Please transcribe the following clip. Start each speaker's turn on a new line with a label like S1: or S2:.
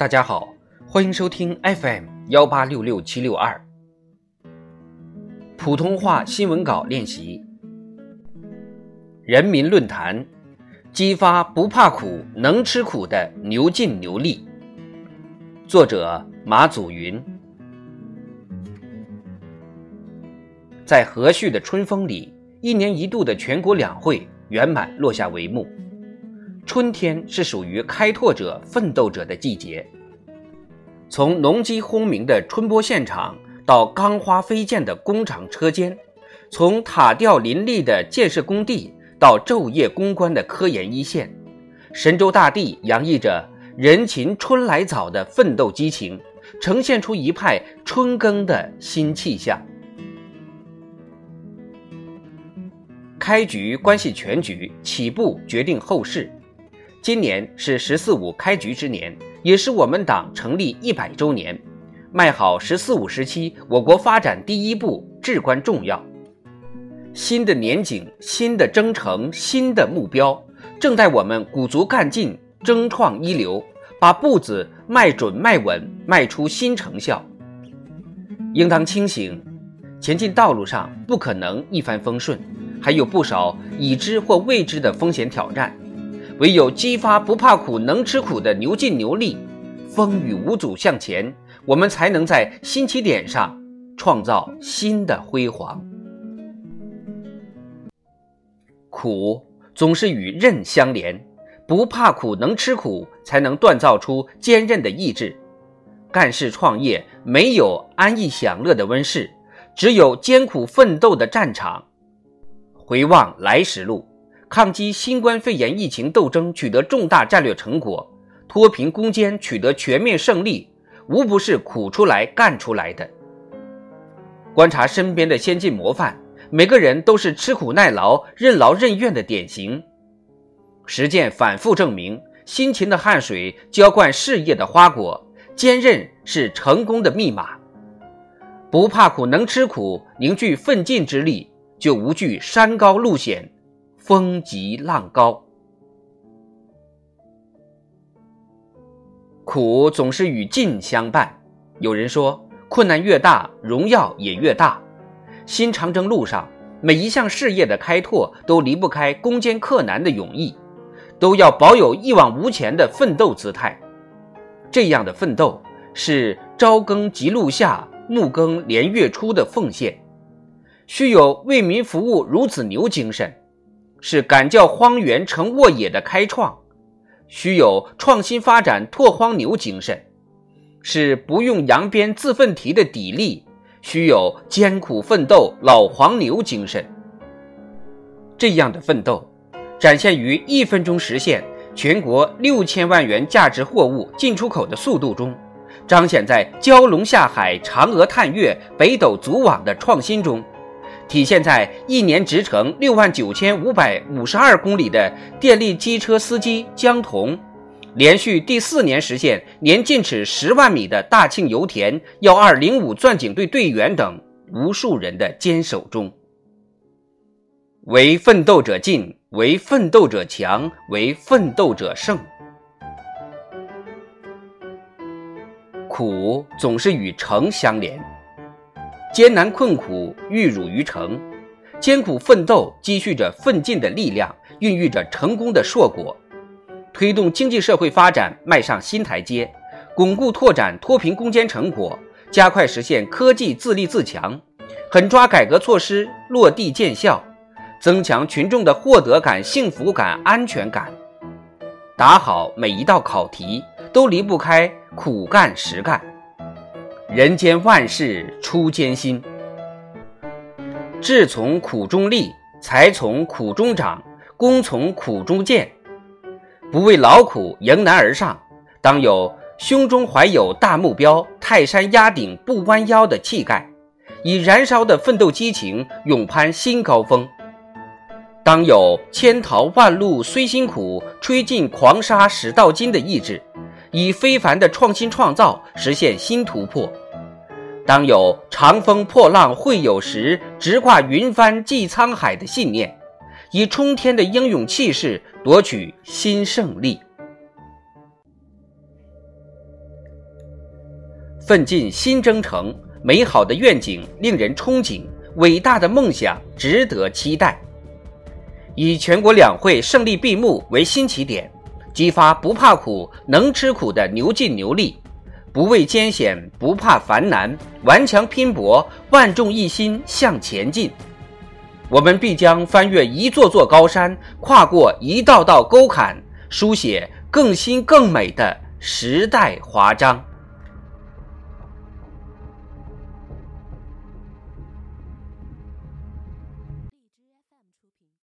S1: 大家好，欢迎收听 FM 幺八六六七六二普通话新闻稿练习。人民论坛激发不怕苦、能吃苦的牛劲牛力。作者马祖云。在和煦的春风里，一年一度的全国两会圆满落下帷幕。春天是属于开拓者、奋斗者的季节。从农机轰鸣的春播现场，到钢花飞溅的工厂车间；从塔吊林立的建设工地，到昼夜攻关的科研一线，神州大地洋溢着“人勤春来早”的奋斗激情，呈现出一派春耕的新气象。开局关系全局，起步决定后事。今年是“十四五”开局之年，也是我们党成立一百周年，迈好“十四五”时期我国发展第一步至关重要。新的年景、新的征程、新的目标，正待我们鼓足干劲、争创一流，把步子迈准、迈稳，迈出新成效。应当清醒，前进道路上不可能一帆风顺，还有不少已知或未知的风险挑战。唯有激发不怕苦、能吃苦的牛劲牛力，风雨无阻向前，我们才能在新起点上创造新的辉煌。苦总是与韧相连，不怕苦、能吃苦，才能锻造出坚韧的意志。干事创业没有安逸享乐的温室，只有艰苦奋斗的战场。回望来时路。抗击新冠肺炎疫情斗争取得重大战略成果，脱贫攻坚取得全面胜利，无不是苦出来干出来的。观察身边的先进模范，每个人都是吃苦耐劳、任劳任怨的典型。实践反复证明，辛勤的汗水浇灌事业的花果，坚韧是成功的密码。不怕苦，能吃苦，凝聚奋进之力，就无惧山高路险。风急浪高，苦总是与进相伴。有人说，困难越大，荣耀也越大。新长征路上，每一项事业的开拓都离不开攻坚克难的勇毅，都要保有一往无前的奋斗姿态。这样的奋斗是朝更即露夏，暮更连月初的奉献，须有为民服务如此牛精神。是敢叫荒原成沃野的开创，须有创新发展拓荒牛精神；是不用扬鞭自奋蹄的砥砺，须有艰苦奋斗老黄牛精神。这样的奋斗，展现于一分钟实现全国六千万元价值货物进出口的速度中，彰显在蛟龙下海、嫦娥探月、北斗组网的创新中。体现在一年直程六万九千五百五十二公里的电力机车司机江同，连续第四年实现年进尺十万米的大庆油田幺二零五钻井队队员等无数人的坚守中，为奋斗者进，为奋斗者强，为奋斗者胜。苦总是与成相连。艰难困苦玉汝于成，艰苦奋斗积蓄着奋进的力量，孕育着成功的硕果，推动经济社会发展迈上新台阶，巩固拓展脱贫攻坚成果，加快实现科技自立自强，狠抓改革措施落地见效，增强群众的获得感、幸福感、安全感，打好每一道考题都离不开苦干实干。人间万事出艰辛，志从苦中立，才从苦中长，功从苦中见。不畏劳苦，迎难而上，当有胸中怀有大目标、泰山压顶不弯腰的气概，以燃烧的奋斗激情勇攀新高峰。当有千淘万漉虽辛苦，吹尽狂沙始到金的意志，以非凡的创新创造实现新突破。当有长风破浪会有时，直挂云帆济沧海的信念，以冲天的英勇气势夺取新胜利。奋进新征程，美好的愿景令人憧憬，伟大的梦想值得期待。以全国两会胜利闭幕为新起点，激发不怕苦、能吃苦的牛劲牛力，不畏艰险、不怕繁难，顽强拼搏，万众一心向前进。我们必将翻越一座座高山，跨过一道道沟坎，书写更新更美的时代华章。